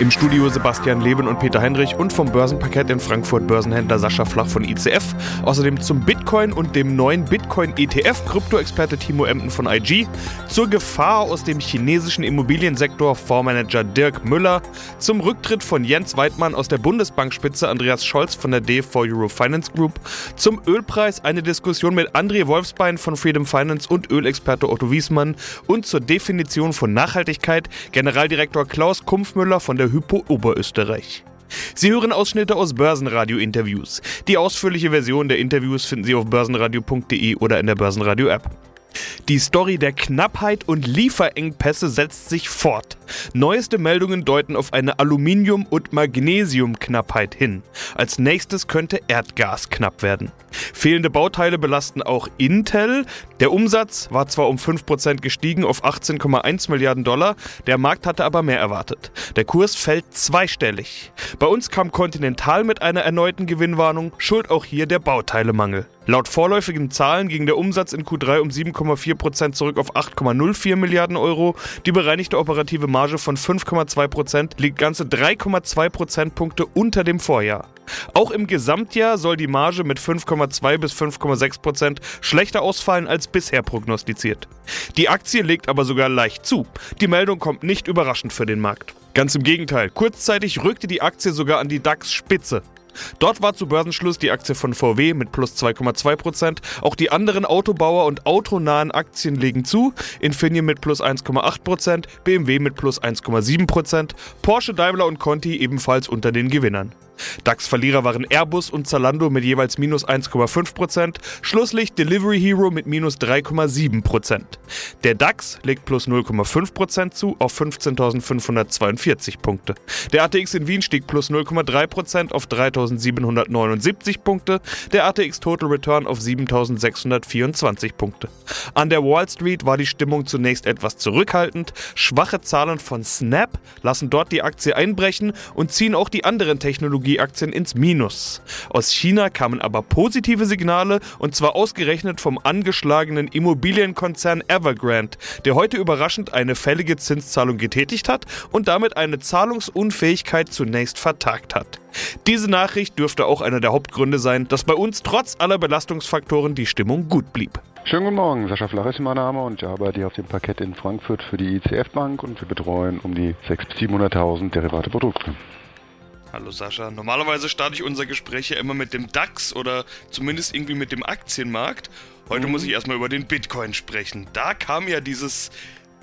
Im Studio Sebastian Leben und Peter Heinrich und vom Börsenparkett in Frankfurt Börsenhändler Sascha Flach von ICF. Außerdem zum Bitcoin und dem neuen Bitcoin-ETF Kryptoexperte Timo Emden von IG. Zur Gefahr aus dem chinesischen Immobiliensektor Fondsmanager Dirk Müller. Zum Rücktritt von Jens Weidmann aus der Bundesbankspitze Andreas Scholz von der DV Euro Finance Group. Zum Ölpreis eine Diskussion mit André Wolfsbein von Freedom Finance und Ölexperte Otto Wiesmann. Und zur Definition von Nachhaltigkeit Generaldirektor Klaus Kumpfmüller von der Hypo Oberösterreich. Sie hören Ausschnitte aus Börsenradio-Interviews. Die ausführliche Version der Interviews finden Sie auf börsenradio.de oder in der Börsenradio-App. Die Story der Knappheit und Lieferengpässe setzt sich fort. Neueste Meldungen deuten auf eine Aluminium- und Magnesiumknappheit hin. Als nächstes könnte Erdgas knapp werden. Fehlende Bauteile belasten auch Intel. Der Umsatz war zwar um 5% gestiegen auf 18,1 Milliarden Dollar, der Markt hatte aber mehr erwartet. Der Kurs fällt zweistellig. Bei uns kam Continental mit einer erneuten Gewinnwarnung, schuld auch hier der Bauteilemangel. Laut vorläufigen Zahlen ging der Umsatz in Q3 um 7,4% zurück auf 8,04 Milliarden Euro. Die bereinigte operative Marge von 5,2% liegt ganze 3,2 Prozentpunkte unter dem Vorjahr. Auch im Gesamtjahr soll die Marge mit 5,2 bis 5,6 Prozent schlechter ausfallen als bisher prognostiziert. Die Aktie legt aber sogar leicht zu. Die Meldung kommt nicht überraschend für den Markt. Ganz im Gegenteil, kurzzeitig rückte die Aktie sogar an die DAX-Spitze. Dort war zu Börsenschluss die Aktie von VW mit plus 2,2%. Auch die anderen Autobauer und autonahen Aktien legen zu. Infineon mit plus 1,8%, BMW mit plus 1,7%, Porsche, Daimler und Conti ebenfalls unter den Gewinnern. DAX-Verlierer waren Airbus und Zalando mit jeweils minus 1,5%, Schlusslicht Delivery Hero mit minus 3,7%. Der DAX legt plus 0,5% zu auf 15.542 Punkte. Der ATX in Wien stieg plus 0,3% auf 3.779 Punkte, der ATX Total Return auf 7.624 Punkte. An der Wall Street war die Stimmung zunächst etwas zurückhaltend, schwache Zahlen von Snap lassen dort die Aktie einbrechen und ziehen auch die anderen Technologien Technologieaktien ins Minus. Aus China kamen aber positive Signale und zwar ausgerechnet vom angeschlagenen Immobilienkonzern Evergrande, der heute überraschend eine fällige Zinszahlung getätigt hat und damit eine Zahlungsunfähigkeit zunächst vertagt hat. Diese Nachricht dürfte auch einer der Hauptgründe sein, dass bei uns trotz aller Belastungsfaktoren die Stimmung gut blieb. Schönen guten Morgen, Sascha Flach ist mein Name und ich arbeite hier auf dem Parkett in Frankfurt für die ICF Bank und wir betreuen um die 600.000 bis 700.000 Derivate Produkte. Hallo Sascha. Normalerweise starte ich unser Gespräch ja immer mit dem DAX oder zumindest irgendwie mit dem Aktienmarkt. Heute mhm. muss ich erstmal über den Bitcoin sprechen. Da kam ja dieses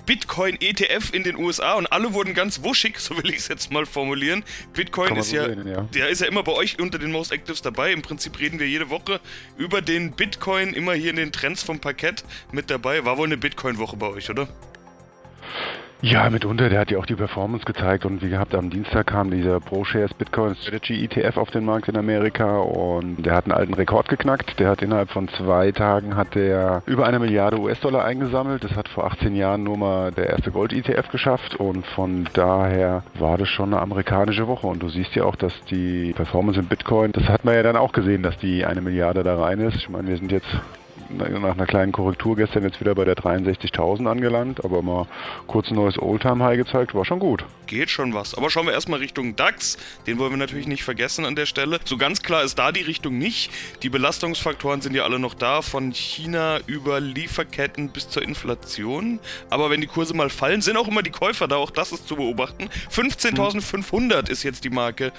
Bitcoin-ETF in den USA und alle wurden ganz wuschig, so will ich es jetzt mal formulieren. Bitcoin ist so ja, sehen, ja, der ist ja immer bei euch unter den Most Actives dabei. Im Prinzip reden wir jede Woche über den Bitcoin, immer hier in den Trends vom Parkett mit dabei. War wohl eine Bitcoin-Woche bei euch, oder? Ja, mitunter. Der hat ja auch die Performance gezeigt und wie gehabt, am Dienstag kam dieser ProShares Bitcoin Strategy ETF auf den Markt in Amerika und der hat einen alten Rekord geknackt. Der hat innerhalb von zwei Tagen hat der über eine Milliarde US-Dollar eingesammelt. Das hat vor 18 Jahren nur mal der erste Gold-ETF geschafft und von daher war das schon eine amerikanische Woche und du siehst ja auch, dass die Performance in Bitcoin, das hat man ja dann auch gesehen, dass die eine Milliarde da rein ist. Ich meine, wir sind jetzt nach einer kleinen Korrektur gestern jetzt wieder bei der 63.000 angelangt, aber mal kurz ein neues Oldtime-High gezeigt, war schon gut. Geht schon was. Aber schauen wir erstmal Richtung DAX. Den wollen wir natürlich nicht vergessen an der Stelle. So ganz klar ist da die Richtung nicht. Die Belastungsfaktoren sind ja alle noch da, von China über Lieferketten bis zur Inflation. Aber wenn die Kurse mal fallen, sind auch immer die Käufer da. Auch das ist zu beobachten. 15.500 ist jetzt die Marke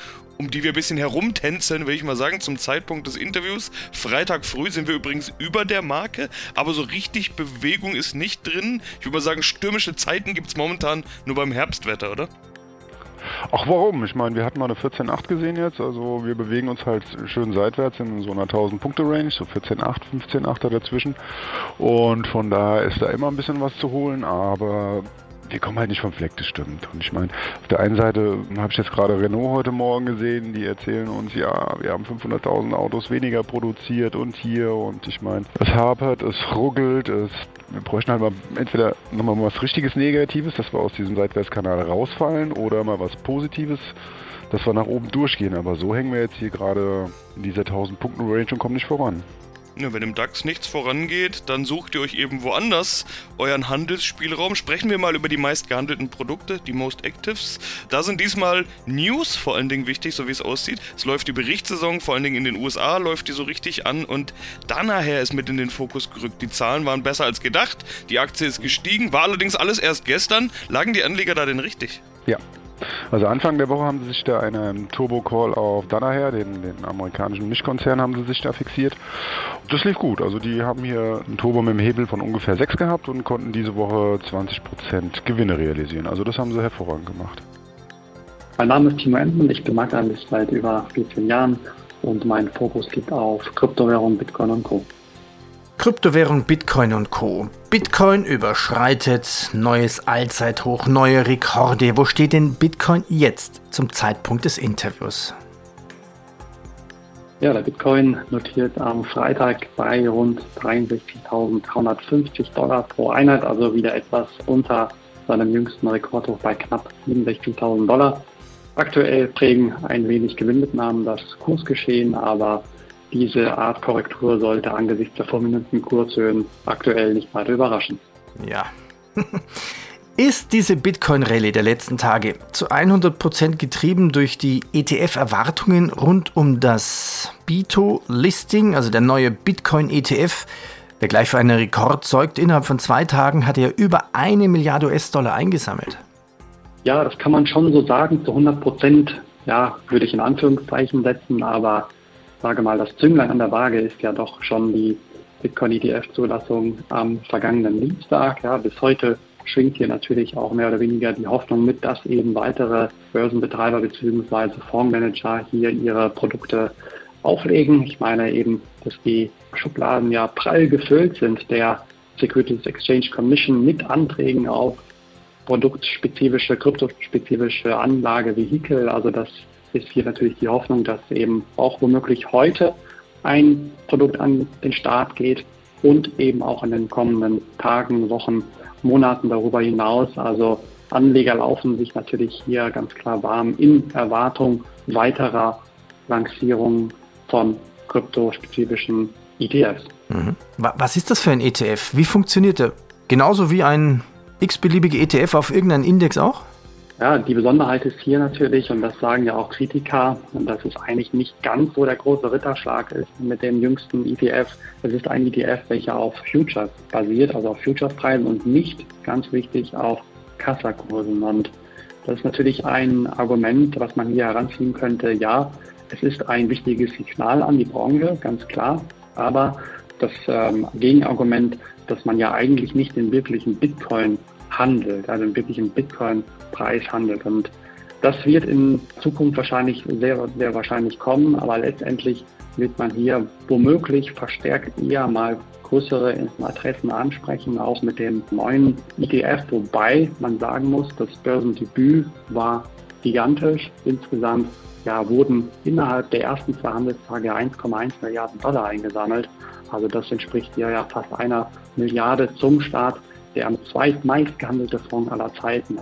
um die wir ein bisschen herumtänzeln, will ich mal sagen, zum Zeitpunkt des Interviews. Freitag früh sind wir übrigens über der Marke, aber so richtig Bewegung ist nicht drin. Ich würde mal sagen, stürmische Zeiten gibt es momentan nur beim Herbstwetter, oder? Ach warum? Ich meine, wir hatten mal eine 14.8 gesehen jetzt, also wir bewegen uns halt schön seitwärts in so einer 1000 Punkte Range, so 14.8, 15.8 dazwischen und von daher ist da immer ein bisschen was zu holen, aber die kommen halt nicht vom Fleck, das stimmt. Und ich meine, auf der einen Seite habe ich jetzt gerade Renault heute Morgen gesehen, die erzählen uns, ja, wir haben 500.000 Autos weniger produziert und hier und ich meine, es hapert, es ruckelt, es wir bräuchten halt mal entweder nochmal was richtiges Negatives, dass wir aus diesem Seitwärtskanal rausfallen oder mal was Positives, dass wir nach oben durchgehen. Aber so hängen wir jetzt hier gerade in dieser 1000 Punkten Range und kommen nicht voran. Ja, wenn im DAX nichts vorangeht, dann sucht ihr euch eben woanders euren Handelsspielraum. Sprechen wir mal über die meist gehandelten Produkte, die Most Actives. Da sind diesmal News vor allen Dingen wichtig, so wie es aussieht. Es läuft die Berichtssaison, vor allen Dingen in den USA läuft die so richtig an und dann nachher ist mit in den Fokus gerückt. Die Zahlen waren besser als gedacht, die Aktie ist gestiegen, war allerdings alles erst gestern. Lagen die Anleger da denn richtig? Ja, also Anfang der Woche haben sie sich da einen Turbo-Call auf Danaher, den, den amerikanischen Mischkonzern, haben sie sich da fixiert. Das lief gut. Also die haben hier einen Turbo mit einem Hebel von ungefähr 6 gehabt und konnten diese Woche 20% Gewinne realisieren. Also das haben sie hervorragend gemacht. Mein Name ist Timo Enten, ich bin Marktanalyst seit über 14 Jahren und mein Fokus liegt auf Kryptowährung, Bitcoin und Co. Kryptowährung Bitcoin und Co. Bitcoin überschreitet neues Allzeithoch, neue Rekorde. Wo steht denn Bitcoin jetzt zum Zeitpunkt des Interviews? Ja, der Bitcoin notiert am Freitag bei rund 63.350 Dollar pro Einheit, also wieder etwas unter seinem jüngsten Rekordhoch bei knapp 67.000 Dollar. Aktuell prägen ein wenig Gewinnmitnahmen das Kursgeschehen, aber diese Art Korrektur sollte angesichts der vorminenten Kurshöhen aktuell nicht weiter überraschen. Ja. Ist diese Bitcoin-Rallye der letzten Tage zu 100% getrieben durch die ETF-Erwartungen rund um das BITO-Listing, also der neue Bitcoin-ETF, der gleich für einen Rekord zeugt? Innerhalb von zwei Tagen hat er über eine Milliarde US-Dollar eingesammelt. Ja, das kann man schon so sagen, zu 100%, ja, würde ich in Anführungszeichen setzen, aber sage mal, das Zünglein an der Waage ist ja doch schon die Bitcoin-ETF-Zulassung am vergangenen Dienstag. Ja, bis heute schwingt hier natürlich auch mehr oder weniger die Hoffnung mit, dass eben weitere Börsenbetreiber bzw. Fondsmanager hier ihre Produkte auflegen. Ich meine eben, dass die Schubladen ja prall gefüllt sind der Securities Exchange Commission mit Anträgen auf produktspezifische, kryptospezifische Anlagevehikel. Also das ist hier natürlich die Hoffnung, dass eben auch womöglich heute ein Produkt an den Start geht und eben auch in den kommenden Tagen, Wochen, Monaten darüber hinaus. Also Anleger laufen sich natürlich hier ganz klar warm in Erwartung weiterer Lancierungen von kryptospezifischen ETFs. Mhm. Was ist das für ein ETF? Wie funktioniert der? Genauso wie ein x-beliebige ETF auf irgendeinen Index auch? Ja, die Besonderheit ist hier natürlich, und das sagen ja auch Kritiker, und das ist eigentlich nicht ganz so der große Ritterschlag ist mit dem jüngsten ETF. Es ist ein ETF, welcher auf Futures basiert, also auf Futurespreisen und nicht, ganz wichtig, auf Kassakursen. Und das ist natürlich ein Argument, was man hier heranziehen könnte. Ja, es ist ein wichtiges Signal an die Branche, ganz klar. Aber das ähm, Gegenargument, dass man ja eigentlich nicht den wirklichen Bitcoin handelt, also den wirklichen Bitcoin-Preis handelt. Und das wird in Zukunft wahrscheinlich sehr, sehr wahrscheinlich kommen, aber letztendlich wird man hier womöglich verstärkt eher mal größere Adressen ansprechen, auch mit dem neuen ETF, wobei man sagen muss, das Börsendebüt war gigantisch. Insgesamt ja, wurden innerhalb der ersten zwei Handelstage 1,1 Milliarden Dollar eingesammelt. Also das entspricht ja, ja fast einer Milliarde zum Start der am zweitmeist gehandelte Fonds aller Zeiten.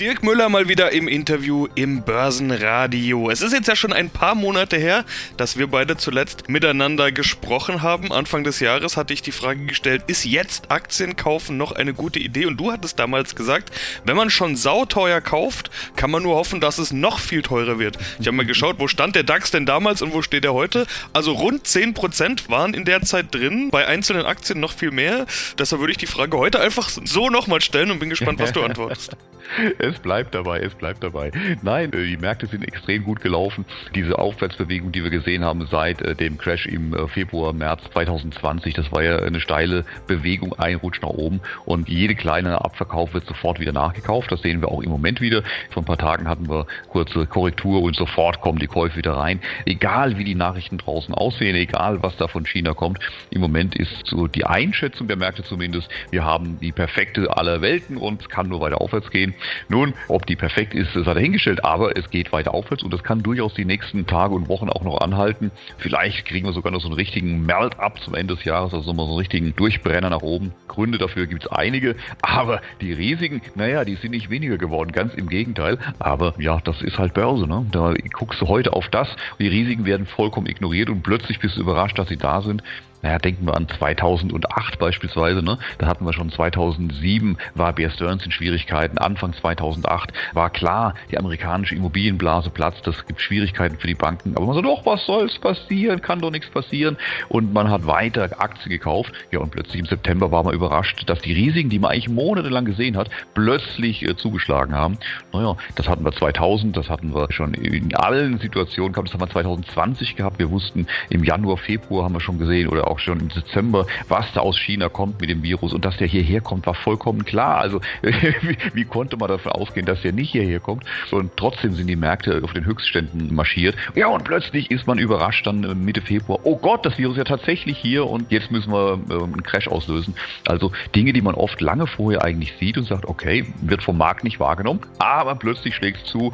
Dirk Müller mal wieder im Interview im Börsenradio. Es ist jetzt ja schon ein paar Monate her, dass wir beide zuletzt miteinander gesprochen haben. Anfang des Jahres hatte ich die Frage gestellt, ist jetzt Aktien kaufen noch eine gute Idee? Und du hattest damals gesagt, wenn man schon sauteuer kauft, kann man nur hoffen, dass es noch viel teurer wird. Ich habe mal geschaut, wo stand der DAX denn damals und wo steht er heute? Also rund 10% waren in der Zeit drin, bei einzelnen Aktien noch viel mehr. Deshalb würde ich die Frage heute einfach so nochmal stellen und bin gespannt, was du antwortest. Es bleibt dabei, es bleibt dabei. Nein, äh, die Märkte sind extrem gut gelaufen. Diese Aufwärtsbewegung, die wir gesehen haben seit äh, dem Crash im äh, Februar, März 2020, das war ja eine steile Bewegung, ein Rutsch nach oben und jede kleine Abverkauf wird sofort wieder nachgekauft. Das sehen wir auch im Moment wieder. Vor ein paar Tagen hatten wir kurze Korrektur und sofort kommen die Käufe wieder rein. Egal wie die Nachrichten draußen aussehen, egal was da von China kommt, im Moment ist so die Einschätzung der Märkte zumindest, wir haben die perfekte aller Welten und es kann nur weiter aufwärts gehen. Nun, ob die perfekt ist, sei dahingestellt, aber es geht weiter aufwärts und das kann durchaus die nächsten Tage und Wochen auch noch anhalten. Vielleicht kriegen wir sogar noch so einen richtigen Melt-up zum Ende des Jahres, also mal so einen richtigen Durchbrenner nach oben. Gründe dafür gibt es einige, aber die Risiken, naja, die sind nicht weniger geworden, ganz im Gegenteil. Aber ja, das ist halt Börse, ne? Da guckst du heute auf das, die Risiken werden vollkommen ignoriert und plötzlich bist du überrascht, dass sie da sind. Naja, denken wir an 2008 beispielsweise, ne? Da hatten wir schon 2007 war Bear Stearns in Schwierigkeiten. Anfang 2008 war klar, die amerikanische Immobilienblase platzt. Das gibt Schwierigkeiten für die Banken. Aber man sagt, doch, was soll's passieren? Kann doch nichts passieren. Und man hat weiter Aktien gekauft. Ja, und plötzlich im September war man überrascht, dass die Risiken, die man eigentlich monatelang gesehen hat, plötzlich äh, zugeschlagen haben. Naja, das hatten wir 2000, das hatten wir schon in allen Situationen gehabt. Das haben wir 2020 gehabt. Wir wussten im Januar, Februar haben wir schon gesehen oder auch schon im Dezember, was da aus China kommt mit dem Virus und dass der hierher kommt, war vollkommen klar. Also wie, wie, konnte man davon ausgehen, dass der nicht hierher kommt? Und trotzdem sind die Märkte auf den Höchstständen marschiert. Ja, und plötzlich ist man überrascht dann äh, Mitte Februar, oh Gott, das Virus ist ja tatsächlich hier und jetzt müssen wir äh, einen Crash auslösen. Also Dinge, die man oft lange vorher eigentlich sieht und sagt, okay, wird vom Markt nicht wahrgenommen, aber plötzlich schlägt es zu.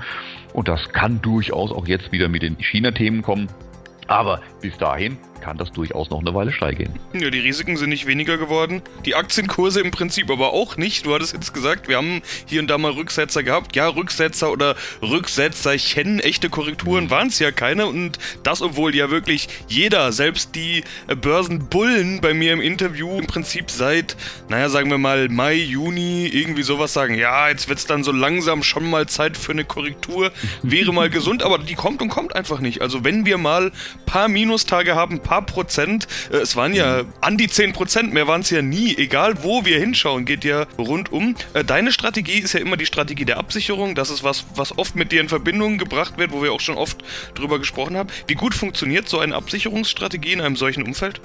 Und das kann durchaus auch jetzt wieder mit den China-Themen kommen. Aber bis dahin kann das durchaus noch eine Weile steigen. Ja, die Risiken sind nicht weniger geworden. Die Aktienkurse im Prinzip aber auch nicht. Du hattest jetzt gesagt, wir haben hier und da mal Rücksetzer gehabt. Ja, Rücksetzer oder Rücksetzerchen, echte Korrekturen waren es ja keine. Und das, obwohl ja wirklich jeder, selbst die Börsenbullen bei mir im Interview im Prinzip seit, naja, sagen wir mal Mai, Juni, irgendwie sowas sagen. Ja, jetzt wird es dann so langsam schon mal Zeit für eine Korrektur. Wäre mal gesund, aber die kommt und kommt einfach nicht. Also wenn wir mal paar Minustage haben, paar paar Prozent. Äh, es waren ja an die 10 Prozent, mehr waren es ja nie. Egal wo wir hinschauen, geht ja rundum. Äh, deine Strategie ist ja immer die Strategie der Absicherung. Das ist was, was oft mit dir in Verbindung gebracht wird, wo wir auch schon oft drüber gesprochen haben. Wie gut funktioniert so eine Absicherungsstrategie in einem solchen Umfeld?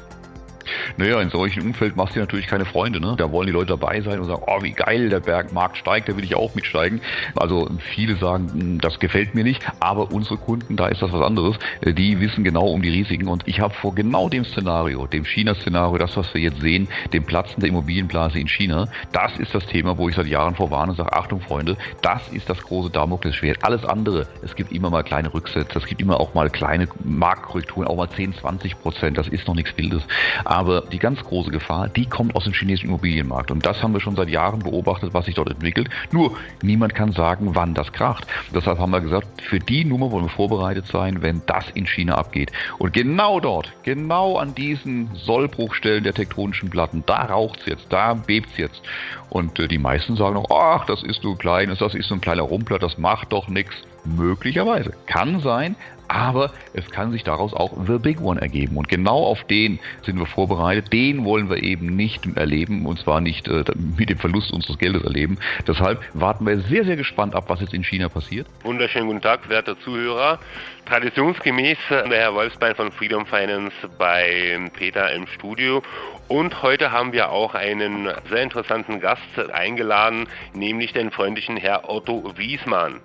Naja, in solchen Umfeld machst du natürlich keine Freunde. Ne? Da wollen die Leute dabei sein und sagen, oh, wie geil, der Bergmarkt steigt, da will ich auch mitsteigen. Also viele sagen, hm, das gefällt mir nicht, aber unsere Kunden, da ist das was anderes. Äh, die wissen genau um die Risiken und ich habe vor genau dem Szenario, dem China-Szenario, das, was wir jetzt sehen, dem Platzen der Immobilienblase in China, das ist das Thema, wo ich seit Jahren vorwarne und sage, Achtung Freunde, das ist das große Damoklesschwert. Alles andere, es gibt immer mal kleine Rücksätze, es gibt immer auch mal kleine Marktkorrekturen, auch mal 10, 20 Prozent, das ist noch nichts Wildes. Aber die ganz große Gefahr, die kommt aus dem chinesischen Immobilienmarkt. Und das haben wir schon seit Jahren beobachtet, was sich dort entwickelt. Nur, niemand kann sagen, wann das kracht. Deshalb haben wir gesagt, für die Nummer wollen wir vorbereitet sein, wenn das in China abgeht. Und genau dort, genau an diesen Sollbruchstellen der tektonischen Platten, da raucht es jetzt, da bebt es jetzt. Und äh, die meisten sagen noch, ach, das ist so klein, das ist so ein kleiner Rumpler, das macht doch nichts. Möglicherweise. Kann sein, aber es kann sich daraus auch The Big One ergeben. Und genau auf den sind wir vorbereitet. Den wollen wir eben nicht erleben und zwar nicht äh, mit dem Verlust unseres Geldes erleben. Deshalb warten wir sehr, sehr gespannt ab, was jetzt in China passiert. Wunderschönen guten Tag, werter Zuhörer. Traditionsgemäß äh, der Herr Wolfsbein von Freedom Finance bei Peter im Studio. Und heute haben wir auch einen sehr interessanten Gast eingeladen, nämlich den freundlichen Herr Otto Wiesmann.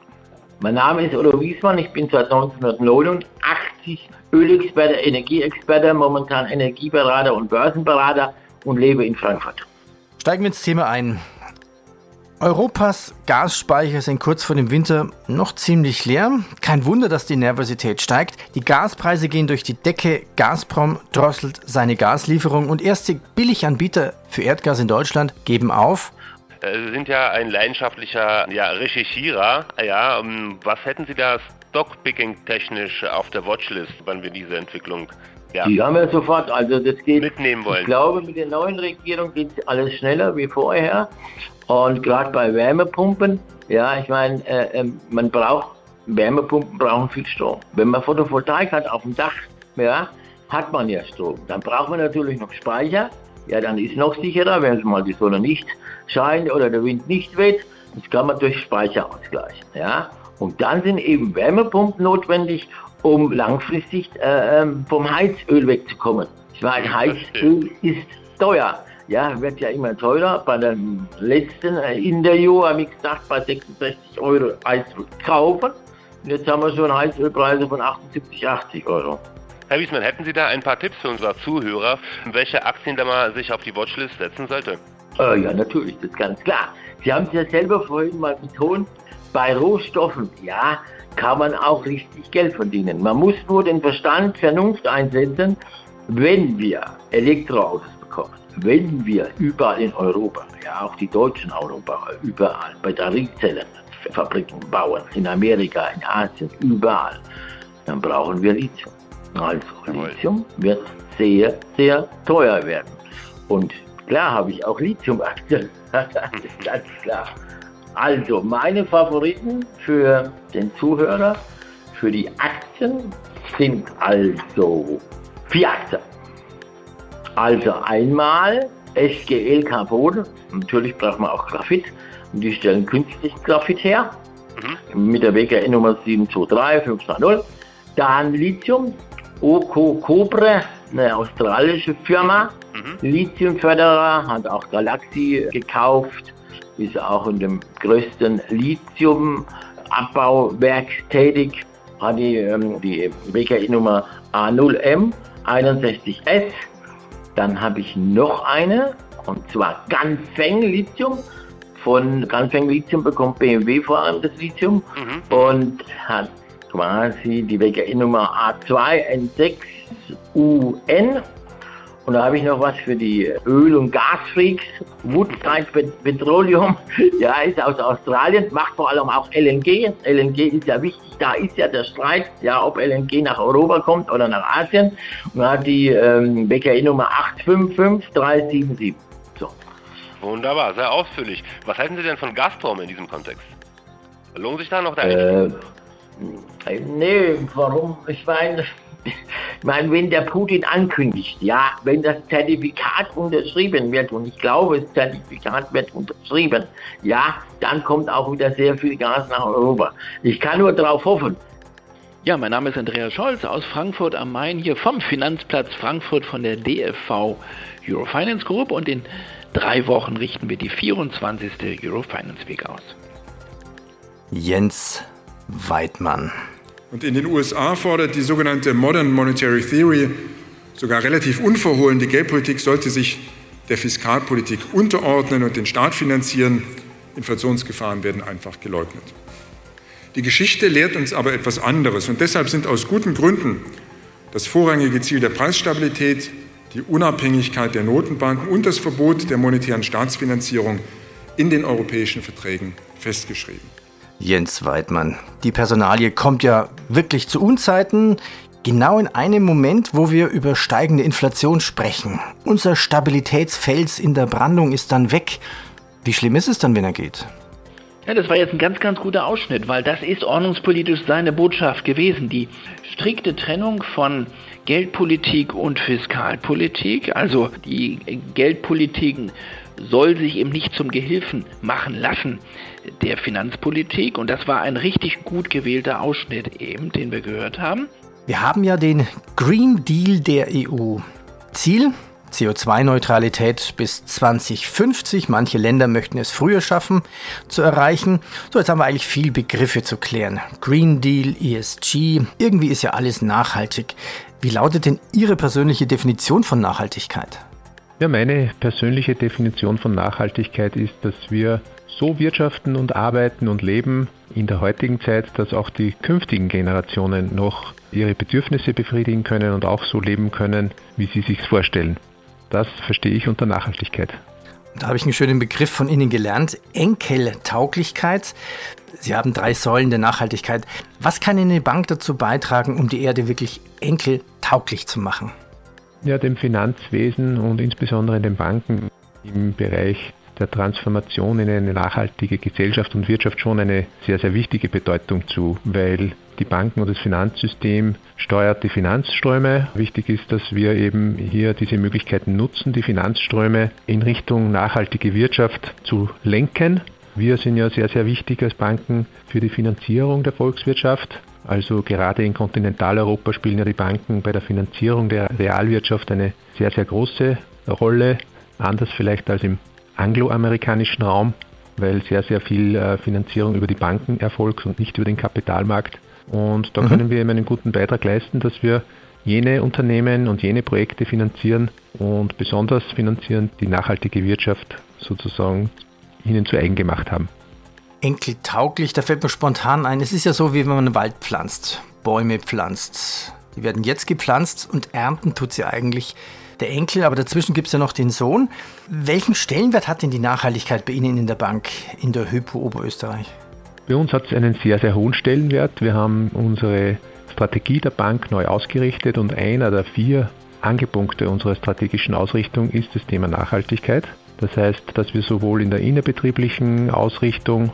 Mein Name ist Otto Wiesmann, ich bin seit 1989 Ölexperte, Energieexperte, momentan Energieberater und Börsenberater und lebe in Frankfurt. Steigen wir ins Thema ein. Europas Gasspeicher sind kurz vor dem Winter noch ziemlich leer. Kein Wunder, dass die Nervosität steigt. Die Gaspreise gehen durch die Decke. Gazprom drosselt seine Gaslieferung und erste Billiganbieter für Erdgas in Deutschland geben auf. Sie sind ja ein leidenschaftlicher ja, Recherchierer. Ja, ähm, was hätten Sie da Stockpicking technisch auf der Watchlist, wann wir diese Entwicklung ja. Die haben wir sofort, also das geht. Mitnehmen wollen. Ich glaube, mit der neuen Regierung geht alles schneller wie vorher. Und gerade bei Wärmepumpen, ja, ich meine, äh, äh, man braucht, Wärmepumpen brauchen viel Strom. Wenn man Photovoltaik hat auf dem Dach, ja, hat man ja Strom. Dann braucht man natürlich noch Speicher ja, dann ist noch sicherer, wenn es mal die Sonne nicht scheint oder der Wind nicht weht, Das kann man durch Speicher ausgleichen. Ja? Und dann sind eben Wärmepumpen notwendig, um langfristig äh, ähm, vom Heizöl wegzukommen. Ich meine, Heizöl ist teuer. Ja, wird ja immer teurer. Bei dem letzten äh, Interview habe ich gesagt, bei 66 Euro Heizöl kaufen. Und jetzt haben wir schon Heizölpreise von 78, 80 Euro. Herr Wiesmann, hätten Sie da ein paar Tipps für unsere Zuhörer, welche Aktien da mal sich auf die Watchlist setzen sollte? Äh, ja, natürlich, das ist ganz klar. Sie haben es ja selber vorhin mal betont, bei Rohstoffen, ja, kann man auch richtig Geld verdienen. Man muss nur den Verstand, Vernunft einsetzen, wenn wir Elektroautos bekommen, wenn wir überall in Europa, ja auch die deutschen Autobauer, überall Batteriezellen, Fabriken bauen, in Amerika, in Asien, überall, dann brauchen wir Lithium. Also Lithium wird sehr, sehr teuer werden. Und klar habe ich auch Lithiumaktien. ganz klar. Also meine Favoriten für den Zuhörer, für die Aktien sind also vier Aktien. Also einmal SGL Carbon, natürlich braucht man auch Graphit und die stellen künstlich Graphit her mhm. mit der WKN-Nummer 723520. Dann Lithium, Oko Cobre, eine australische Firma. Mhm. Lithiumförderer hat auch Galaxy gekauft, ist auch in dem größten Lithiumabbauwerk tätig, hat die, ähm, die WKI-Nummer A0M 61S. Dann habe ich noch eine, und zwar Ganfeng Lithium. Von Ganfeng Lithium bekommt BMW vor allem das Lithium mhm. und hat quasi die WKI-Nummer A2N6UN. Und da habe ich noch was für die Öl- und Gasfreaks. Woodside Petroleum, ja, ist aus Australien, macht vor allem auch LNG. LNG ist ja wichtig, da ist ja der Streit, ja, ob LNG nach Europa kommt oder nach Asien. Und da hat die ähm, BKI-Nummer 855377. So. Wunderbar, sehr ausführlich. Was halten Sie denn von Gazprom in diesem Kontext? Lohnt sich da noch der äh, Nee, warum? Ich meine, ich meine, wenn der Putin ankündigt, ja, wenn das Zertifikat unterschrieben wird, und ich glaube, das Zertifikat wird unterschrieben, ja, dann kommt auch wieder sehr viel Gas nach Europa. Ich kann nur darauf hoffen. Ja, mein Name ist Andreas Scholz aus Frankfurt am Main, hier vom Finanzplatz Frankfurt von der DFV Eurofinance Group und in drei Wochen richten wir die 24. Eurofinance Week aus. Jens Weidmann. Und in den USA fordert die sogenannte Modern Monetary Theory sogar relativ unverhohlen, die Geldpolitik sollte sich der Fiskalpolitik unterordnen und den Staat finanzieren. Inflationsgefahren werden einfach geleugnet. Die Geschichte lehrt uns aber etwas anderes und deshalb sind aus guten Gründen das vorrangige Ziel der Preisstabilität, die Unabhängigkeit der Notenbanken und das Verbot der monetären Staatsfinanzierung in den europäischen Verträgen festgeschrieben. Jens Weidmann. Die Personalie kommt ja wirklich zu Unzeiten, genau in einem Moment, wo wir über steigende Inflation sprechen. Unser Stabilitätsfels in der Brandung ist dann weg. Wie schlimm ist es dann, wenn er geht? Ja, das war jetzt ein ganz, ganz guter Ausschnitt, weil das ist ordnungspolitisch seine Botschaft gewesen. Die strikte Trennung von Geldpolitik und Fiskalpolitik, also die Geldpolitiken soll sich eben nicht zum Gehilfen machen lassen der Finanzpolitik. Und das war ein richtig gut gewählter Ausschnitt eben, den wir gehört haben. Wir haben ja den Green Deal der EU. Ziel? CO2-Neutralität bis 2050. Manche Länder möchten es früher schaffen zu erreichen. So, jetzt haben wir eigentlich viel Begriffe zu klären. Green Deal, ESG, irgendwie ist ja alles nachhaltig. Wie lautet denn Ihre persönliche Definition von Nachhaltigkeit? Ja, meine persönliche Definition von Nachhaltigkeit ist, dass wir so wirtschaften und arbeiten und leben in der heutigen Zeit, dass auch die künftigen Generationen noch ihre Bedürfnisse befriedigen können und auch so leben können, wie sie sich vorstellen. Das verstehe ich unter Nachhaltigkeit. Da habe ich einen schönen Begriff von Ihnen gelernt, Enkeltauglichkeit. Sie haben drei Säulen der Nachhaltigkeit. Was kann eine Bank dazu beitragen, um die Erde wirklich enkeltauglich zu machen? Ja, dem Finanzwesen und insbesondere den Banken im Bereich der Transformation in eine nachhaltige Gesellschaft und Wirtschaft schon eine sehr, sehr wichtige Bedeutung zu, weil die Banken und das Finanzsystem steuert die Finanzströme. Wichtig ist, dass wir eben hier diese Möglichkeiten nutzen, die Finanzströme in Richtung nachhaltige Wirtschaft zu lenken Wir sind ja sehr, sehr wichtig als Banken für die Finanzierung der Volkswirtschaft. Also gerade in Kontinentaleuropa spielen ja die Banken bei der Finanzierung der Realwirtschaft eine sehr, sehr große Rolle. Anders vielleicht als im angloamerikanischen Raum, weil sehr, sehr viel äh, Finanzierung über die Banken erfolgt und nicht über den Kapitalmarkt. Und da mhm. können wir eben einen guten Beitrag leisten, dass wir jene Unternehmen und jene Projekte finanzieren und besonders finanzieren, die nachhaltige Wirtschaft sozusagen ihnen zu eigen gemacht haben. Enkeltauglich, da fällt mir spontan ein, es ist ja so, wie wenn man einen Wald pflanzt, Bäume pflanzt. Die werden jetzt gepflanzt und ernten tut sie eigentlich der Enkel, aber dazwischen gibt es ja noch den Sohn. Welchen Stellenwert hat denn die Nachhaltigkeit bei Ihnen in der Bank in der Hypo Oberösterreich? Bei uns hat es einen sehr, sehr hohen Stellenwert. Wir haben unsere Strategie der Bank neu ausgerichtet und einer der vier Angepunkte unserer strategischen Ausrichtung ist das Thema Nachhaltigkeit. Das heißt, dass wir sowohl in der innerbetrieblichen Ausrichtung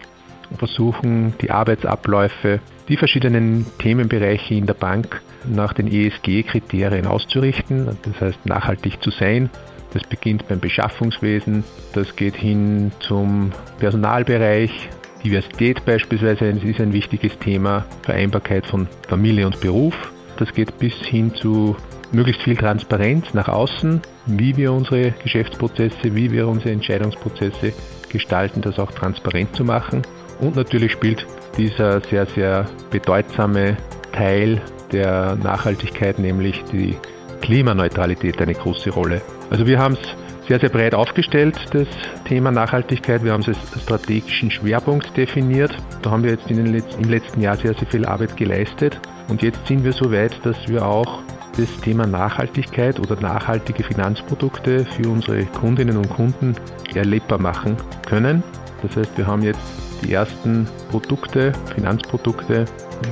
versuchen, die Arbeitsabläufe, die verschiedenen Themenbereiche in der Bank nach den ESG-Kriterien auszurichten. Das heißt, nachhaltig zu sein. Das beginnt beim Beschaffungswesen, das geht hin zum Personalbereich, Diversität beispielsweise ist ein wichtiges Thema, Vereinbarkeit von Familie und Beruf. Das geht bis hin zu möglichst viel Transparenz nach außen, wie wir unsere Geschäftsprozesse, wie wir unsere Entscheidungsprozesse gestalten, das auch transparent zu machen. Und natürlich spielt dieser sehr, sehr bedeutsame Teil der Nachhaltigkeit, nämlich die Klimaneutralität, eine große Rolle. Also wir haben es sehr, sehr breit aufgestellt, das Thema Nachhaltigkeit. Wir haben es als strategischen Schwerpunkt definiert. Da haben wir jetzt in Letz-, im letzten Jahr sehr, sehr viel Arbeit geleistet. Und jetzt sind wir so weit, dass wir auch das Thema Nachhaltigkeit oder nachhaltige Finanzprodukte für unsere Kundinnen und Kunden erlebbar machen können. Das heißt, wir haben jetzt die ersten Produkte, Finanzprodukte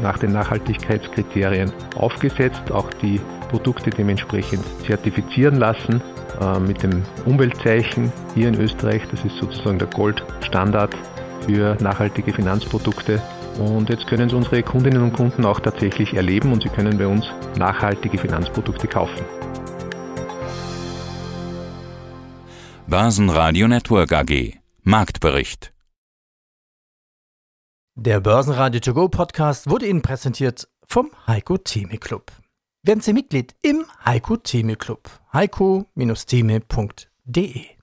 nach den Nachhaltigkeitskriterien aufgesetzt, auch die Produkte dementsprechend zertifizieren lassen äh, mit dem Umweltzeichen hier in Österreich. Das ist sozusagen der Goldstandard für nachhaltige Finanzprodukte. Und jetzt können es unsere Kundinnen und Kunden auch tatsächlich erleben und sie können bei uns nachhaltige Finanzprodukte kaufen. Börsenradio Network AG Marktbericht Der Börsenradio To Go Podcast wurde Ihnen präsentiert vom Heiko Theme Club. Werden Sie Mitglied im Heiko Theme Club. heiko-theme.de